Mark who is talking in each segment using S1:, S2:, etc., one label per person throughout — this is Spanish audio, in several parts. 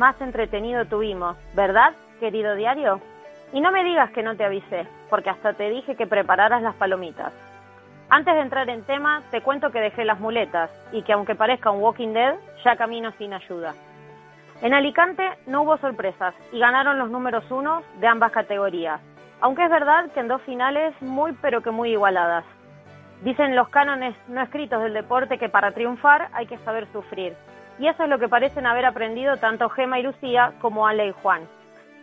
S1: más entretenido tuvimos, ¿verdad, querido diario? Y no me digas que no te avisé, porque hasta te dije que prepararas las palomitas. Antes de entrar en tema, te cuento que dejé las muletas y que aunque parezca un Walking Dead, ya camino sin ayuda. En Alicante no hubo sorpresas y ganaron los números unos de ambas categorías, aunque es verdad que en dos finales muy pero que muy igualadas. Dicen los cánones no escritos del deporte que para triunfar hay que saber sufrir, y eso es lo que parecen haber aprendido tanto Gema y Lucía como Ale y Juan.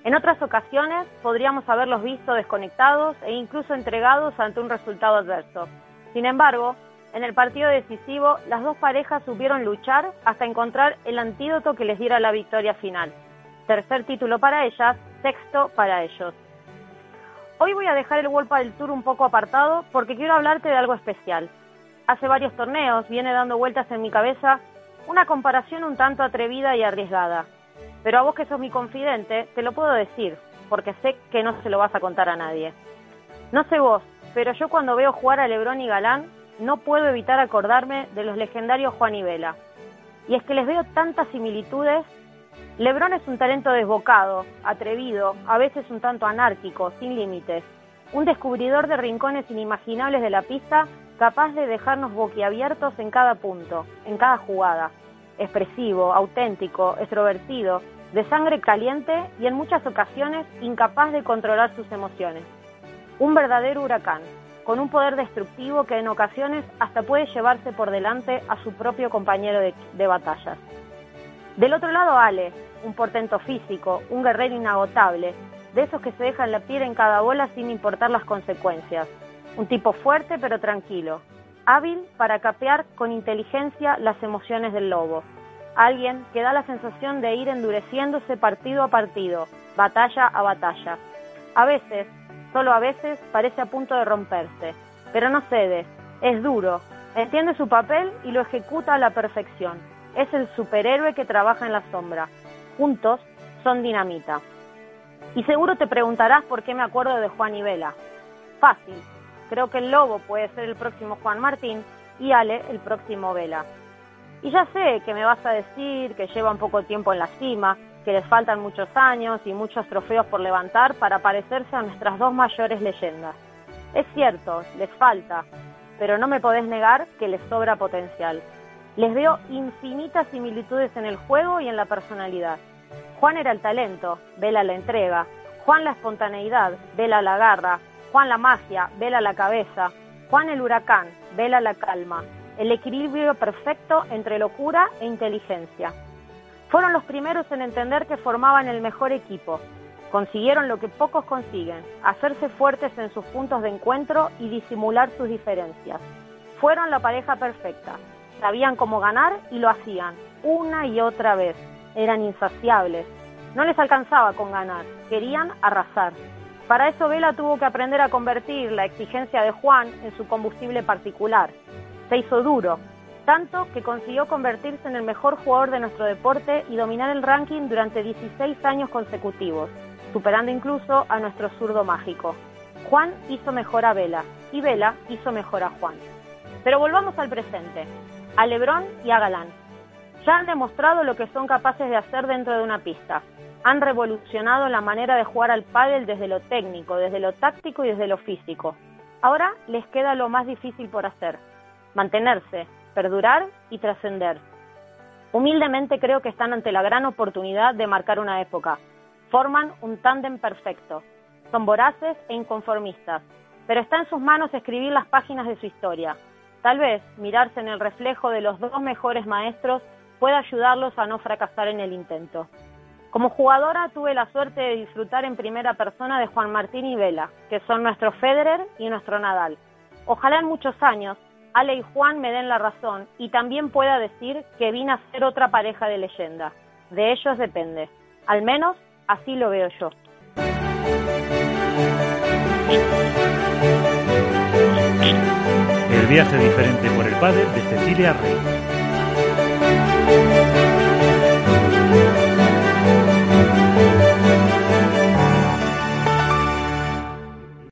S1: En otras ocasiones podríamos haberlos visto desconectados e incluso entregados ante un resultado adverso. Sin embargo, en el partido decisivo, las dos parejas supieron luchar hasta encontrar el antídoto que les diera la victoria final. Tercer título para ellas, sexto para ellos. Hoy voy a dejar el World del Tour un poco apartado porque quiero hablarte de algo especial. Hace varios torneos viene dando vueltas en mi cabeza una comparación un tanto atrevida y arriesgada. Pero a vos que sos mi confidente, te lo puedo decir, porque sé que no se lo vas a contar a nadie. No sé vos, pero yo cuando veo jugar a Lebrón y Galán, no puedo evitar acordarme de los legendarios Juan y Vela. Y es que les veo tantas similitudes. Lebrón es un talento desbocado, atrevido, a veces un tanto anárquico, sin límites. Un descubridor de rincones inimaginables de la pista, capaz de dejarnos boquiabiertos en cada punto, en cada jugada. Expresivo, auténtico, extrovertido, de sangre caliente y en muchas ocasiones incapaz de controlar sus emociones. Un verdadero huracán, con un poder destructivo que en ocasiones hasta puede llevarse por delante a su propio compañero de, batallas. Del otro lado, Ale, un portento físico, un guerrero inagotable, de esos que se dejan la piel en cada bola sin importar las consecuencias. Un tipo fuerte pero tranquilo, hábil para capear con inteligencia las emociones del lobo. Alguien que da la sensación de ir endureciéndose partido a partido, batalla a batalla. A veces solo a veces parece a punto de romperse, pero no cede, es duro, entiende su papel y lo ejecuta a la perfección. Es el superhéroe que trabaja en la sombra. Juntos son dinamita. Y seguro te preguntarás por qué me acuerdo de Juan y Vela. Fácil. Creo que el lobo puede ser el próximo Juan Martín y Ale el próximo Vela. Y ya sé que me vas a decir que lleva un poco tiempo en la cima, que les faltan muchos años y muchos trofeos por levantar para parecerse a nuestras dos mayores leyendas. Es cierto, les falta, pero no me podés negar que les sobra potencial. Les veo infinitas similitudes en el juego y en la personalidad. Juan era el talento, Vela la entrega. Juan la espontaneidad, Vela la garra. Juan la magia, Vela la cabeza. Juan el huracán, Vela la calma. El equilibrio perfecto entre locura e inteligencia. Fueron los primeros en entender que formaban el mejor equipo. Consiguieron lo que pocos consiguen, hacerse fuertes en sus puntos de encuentro y disimular sus diferencias. Fueron la pareja perfecta. Sabían cómo ganar y lo hacían, una y otra vez. Eran insaciables. No les alcanzaba con ganar, querían arrasar. Para eso Vela tuvo que aprender a convertir la exigencia de Juan en su combustible particular. Se hizo duro, tanto que consiguió convertirse en el mejor jugador de nuestro deporte y dominar el ranking durante 16 años consecutivos, superando incluso a nuestro zurdo mágico. Juan hizo mejor a Vela y Vela hizo mejor a Juan. Pero volvamos al presente, a Lebrón y a Galán. Ya han demostrado lo que son capaces de hacer dentro de una pista. Han revolucionado la manera de jugar al pádel desde lo técnico, desde lo táctico y desde lo físico. Ahora les queda lo más difícil por hacer, mantenerse, perdurar y trascender. Humildemente creo que están ante la gran oportunidad de marcar una época. Forman un tándem perfecto. Son voraces e inconformistas, pero está en sus manos escribir las páginas de su historia. Tal vez mirarse en el reflejo de los dos mejores maestros pueda ayudarlos a no fracasar en el intento. Como jugadora tuve la suerte de disfrutar en primera persona de Juan Martín y Vela, que son nuestro Federer y nuestro Nadal. Ojalá en muchos años Ale y Juan me den la razón y también pueda decir que vine a ser otra pareja de leyenda. De ellos depende. Al menos así lo veo yo.
S2: El viaje diferente por el padre de Cecilia Rey.